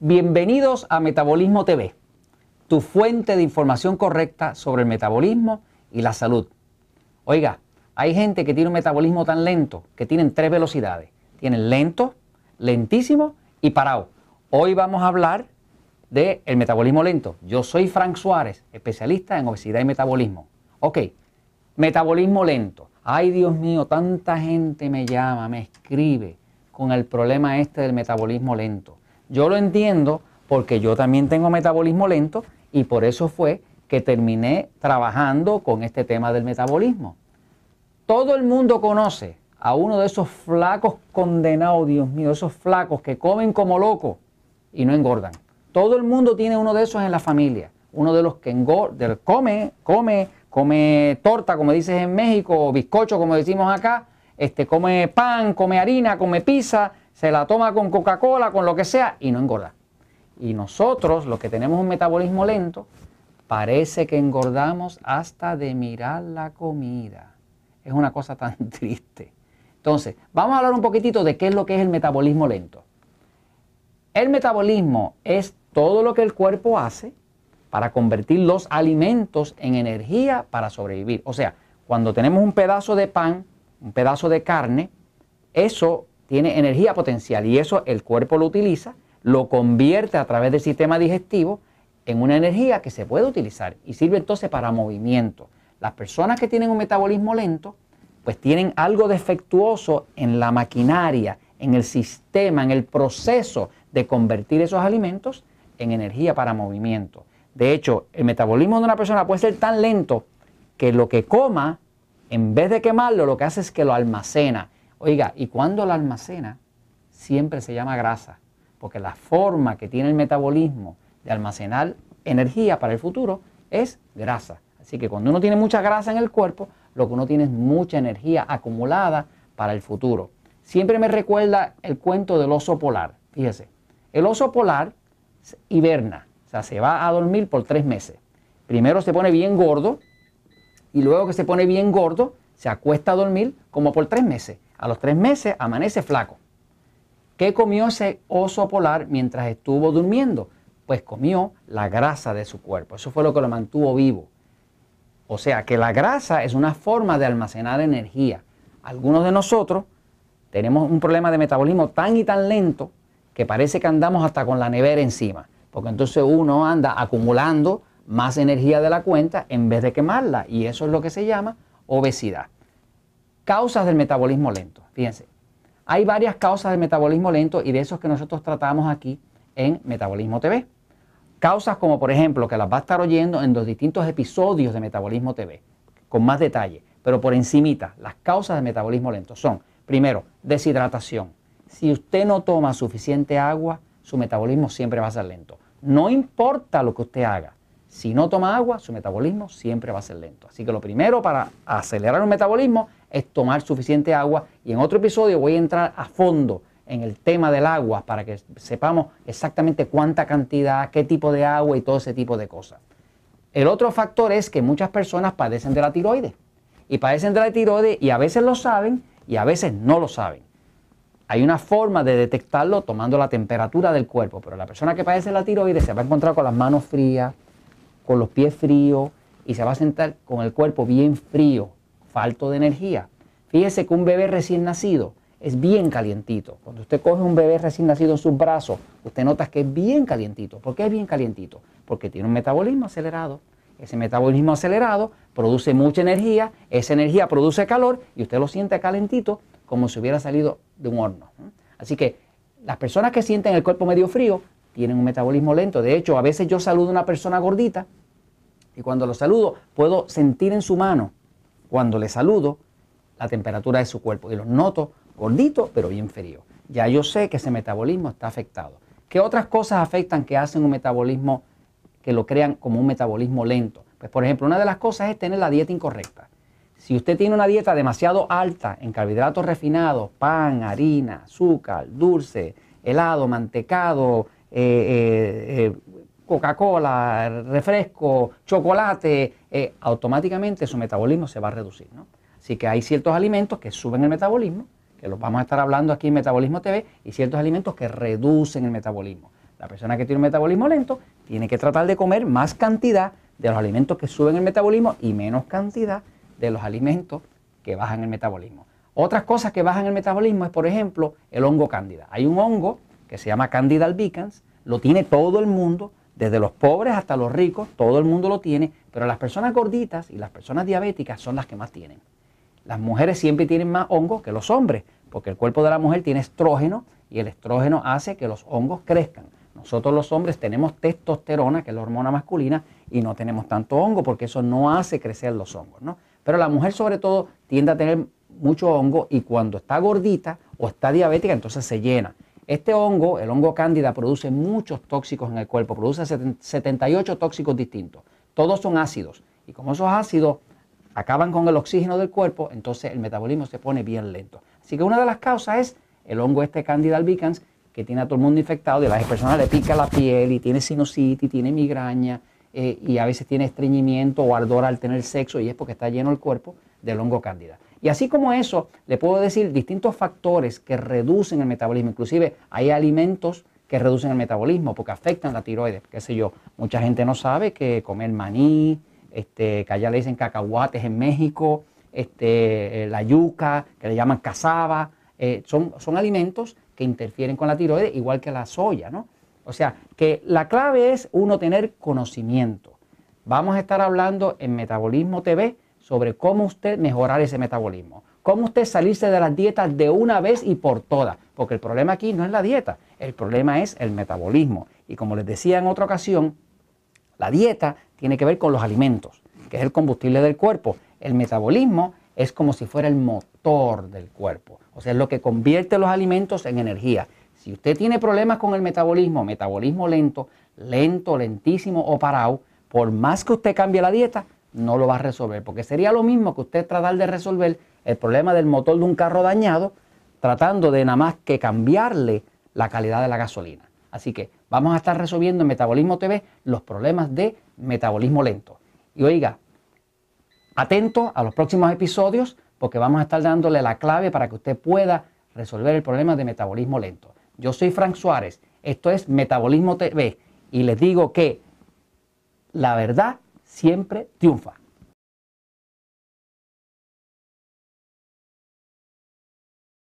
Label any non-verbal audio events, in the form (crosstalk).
Bienvenidos a Metabolismo TV, tu fuente de información correcta sobre el metabolismo y la salud. Oiga, hay gente que tiene un metabolismo tan lento que tienen tres velocidades. Tienen lento, lentísimo y parado. Hoy vamos a hablar del metabolismo lento. Yo soy Frank Suárez, especialista en obesidad y metabolismo. Ok, metabolismo lento. Ay, Dios mío, tanta gente me llama, me escribe con el problema este del metabolismo lento. Yo lo entiendo porque yo también tengo metabolismo lento y por eso fue que terminé trabajando con este tema del metabolismo. Todo el mundo conoce a uno de esos flacos condenados, Dios mío, esos flacos que comen como locos y no engordan. Todo el mundo tiene uno de esos en la familia. Uno de los que engorda, come, come, come torta, como dices en México, o bizcocho, como decimos acá, este, come pan, come harina, come pizza, se la toma con Coca-Cola, con lo que sea, y no engorda. Y nosotros, los que tenemos un metabolismo lento, parece que engordamos hasta de mirar la comida. Es una cosa tan (laughs) triste. Entonces, vamos a hablar un poquitito de qué es lo que es el metabolismo lento. El metabolismo es todo lo que el cuerpo hace para convertir los alimentos en energía para sobrevivir. O sea, cuando tenemos un pedazo de pan, un pedazo de carne, eso tiene energía potencial y eso el cuerpo lo utiliza, lo convierte a través del sistema digestivo en una energía que se puede utilizar y sirve entonces para movimiento. Las personas que tienen un metabolismo lento, pues tienen algo defectuoso en la maquinaria, en el sistema, en el proceso de convertir esos alimentos en energía para movimiento. De hecho, el metabolismo de una persona puede ser tan lento que lo que coma, en vez de quemarlo, lo que hace es que lo almacena Oiga, y cuando la almacena, siempre se llama grasa, porque la forma que tiene el metabolismo de almacenar energía para el futuro es grasa. Así que cuando uno tiene mucha grasa en el cuerpo, lo que uno tiene es mucha energía acumulada para el futuro. Siempre me recuerda el cuento del oso polar. Fíjese, el oso polar hiberna, o sea, se va a dormir por tres meses. Primero se pone bien gordo y luego que se pone bien gordo, se acuesta a dormir como por tres meses. A los tres meses amanece flaco. ¿Qué comió ese oso polar mientras estuvo durmiendo? Pues comió la grasa de su cuerpo. Eso fue lo que lo mantuvo vivo. O sea que la grasa es una forma de almacenar energía. Algunos de nosotros tenemos un problema de metabolismo tan y tan lento que parece que andamos hasta con la nevera encima. Porque entonces uno anda acumulando más energía de la cuenta en vez de quemarla. Y eso es lo que se llama obesidad. Causas del metabolismo lento. Fíjense, hay varias causas del metabolismo lento y de esos que nosotros tratamos aquí en Metabolismo TV. Causas como por ejemplo, que las va a estar oyendo en los distintos episodios de Metabolismo TV, con más detalle, pero por encimita, las causas del metabolismo lento son, primero, deshidratación. Si usted no toma suficiente agua, su metabolismo siempre va a ser lento. No importa lo que usted haga, si no toma agua, su metabolismo siempre va a ser lento. Así que lo primero para acelerar un metabolismo es tomar suficiente agua y en otro episodio voy a entrar a fondo en el tema del agua para que sepamos exactamente cuánta cantidad, qué tipo de agua y todo ese tipo de cosas. El otro factor es que muchas personas padecen de la tiroides y padecen de la tiroides y a veces lo saben y a veces no lo saben. Hay una forma de detectarlo tomando la temperatura del cuerpo, pero la persona que padece la tiroides se va a encontrar con las manos frías, con los pies fríos y se va a sentar con el cuerpo bien frío, falto de energía. Fíjese que un bebé recién nacido es bien calientito. Cuando usted coge un bebé recién nacido en sus brazos, usted nota que es bien calientito. ¿Por qué es bien calientito? Porque tiene un metabolismo acelerado. Ese metabolismo acelerado produce mucha energía, esa energía produce calor y usted lo siente calentito como si hubiera salido de un horno. Así que las personas que sienten el cuerpo medio frío tienen un metabolismo lento. De hecho, a veces yo saludo a una persona gordita y cuando lo saludo puedo sentir en su mano cuando le saludo la temperatura de su cuerpo y lo noto gordito pero bien frío. Ya yo sé que ese metabolismo está afectado. ¿Qué otras cosas afectan que hacen un metabolismo, que lo crean como un metabolismo lento? Pues por ejemplo, una de las cosas es tener la dieta incorrecta. Si usted tiene una dieta demasiado alta en carbohidratos refinados, pan, harina, azúcar, dulce, helado, mantecado, eh, eh, eh, Coca-Cola, refresco, chocolate, eh, automáticamente su metabolismo se va a reducir. Así que hay ciertos alimentos que suben el metabolismo, que los vamos a estar hablando aquí en Metabolismo TV, y ciertos alimentos que reducen el metabolismo. La persona que tiene un metabolismo lento tiene que tratar de comer más cantidad de los alimentos que suben el metabolismo y menos cantidad de los alimentos que bajan el metabolismo. Otras cosas que bajan el metabolismo es, por ejemplo, el hongo cándida. Hay un hongo que se llama Candida albicans, lo tiene todo el mundo, desde los pobres hasta los ricos, todo el mundo lo tiene, pero las personas gorditas y las personas diabéticas son las que más tienen. Las mujeres siempre tienen más hongo que los hombres, porque el cuerpo de la mujer tiene estrógeno y el estrógeno hace que los hongos crezcan. Nosotros los hombres tenemos testosterona, que es la hormona masculina, y no tenemos tanto hongo porque eso no hace crecer los hongos. ¿no? Pero la mujer sobre todo tiende a tener mucho hongo y cuando está gordita o está diabética entonces se llena. Este hongo, el hongo cándida, produce muchos tóxicos en el cuerpo, produce 78 tóxicos distintos. Todos son ácidos. Y como esos ácidos acaban con el oxígeno del cuerpo, entonces el metabolismo se pone bien lento. Así que una de las causas es el hongo este Candida albicans, que tiene a todo el mundo infectado y a las personas le pica la piel y tiene sinusitis, tiene migraña eh, y a veces tiene estreñimiento o ardor al tener sexo y es porque está lleno el cuerpo del hongo cándida. Y así como eso, le puedo decir distintos factores que reducen el metabolismo. Inclusive hay alimentos que reducen el metabolismo porque afectan la tiroides. Qué sé yo, mucha gente no sabe que comer maní, este, que allá le dicen cacahuates en México, este, eh, la yuca, que le llaman cazaba, eh, son, son alimentos que interfieren con la tiroides, igual que la soya, ¿no? O sea, que la clave es uno tener conocimiento. Vamos a estar hablando en Metabolismo TV sobre cómo usted mejorar ese metabolismo, cómo usted salirse de las dietas de una vez y por todas, porque el problema aquí no es la dieta, el problema es el metabolismo. Y como les decía en otra ocasión, la dieta tiene que ver con los alimentos, que es el combustible del cuerpo. El metabolismo es como si fuera el motor del cuerpo, o sea, es lo que convierte los alimentos en energía. Si usted tiene problemas con el metabolismo, metabolismo lento, lento, lentísimo o parado, por más que usted cambie la dieta, no lo va a resolver, porque sería lo mismo que usted tratar de resolver el problema del motor de un carro dañado tratando de nada más que cambiarle la calidad de la gasolina. Así que vamos a estar resolviendo en Metabolismo TV los problemas de metabolismo lento. Y oiga, atento a los próximos episodios porque vamos a estar dándole la clave para que usted pueda resolver el problema de metabolismo lento. Yo soy Frank Suárez, esto es Metabolismo TV y les digo que la verdad siempre triunfa.